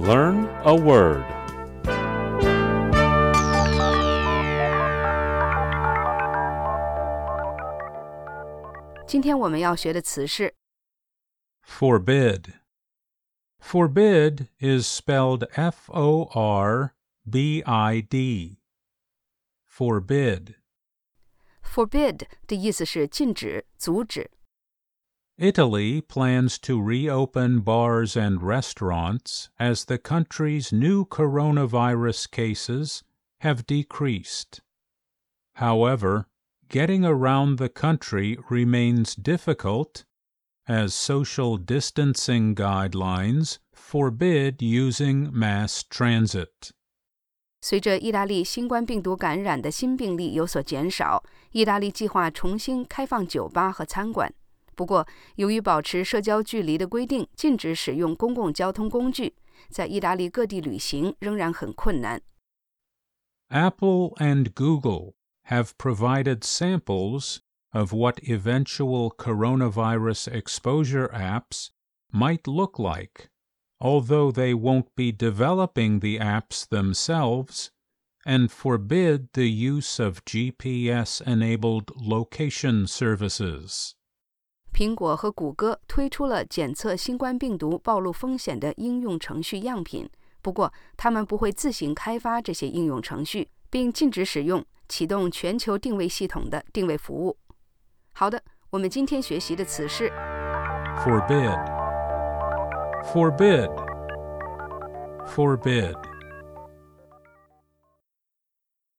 Learn a word. 今天我们要学的词是 Forbid. Forbid is spelled F O R B I D. Forbid. forbid 的意思是禁止、阻止。 Italy plans to reopen bars and restaurants as the country's new coronavirus cases have decreased. However, getting around the country remains difficult as social distancing guidelines forbid using mass transit. 随着意大利新冠病毒感染的新病例有所减少，意大利计划重新开放酒吧和餐馆。 不过，由于保持社交距离的规定，禁止使用公共交通工具，在意大利各地旅行仍然很困难。 Apple and Google have provided samples of what eventual coronavirus exposure apps might look like, although they won't be developing the apps themselves and forbid the use of GPS enabled location services. 苹果和谷歌推出了检测新冠病毒暴露风险的应用程序样品，不过他们不会自行开发这些应用程序，并禁止使用启动全球定位系统的定位服务。好的，我们今天学习的词是 Forbid. Forbid. Forbid.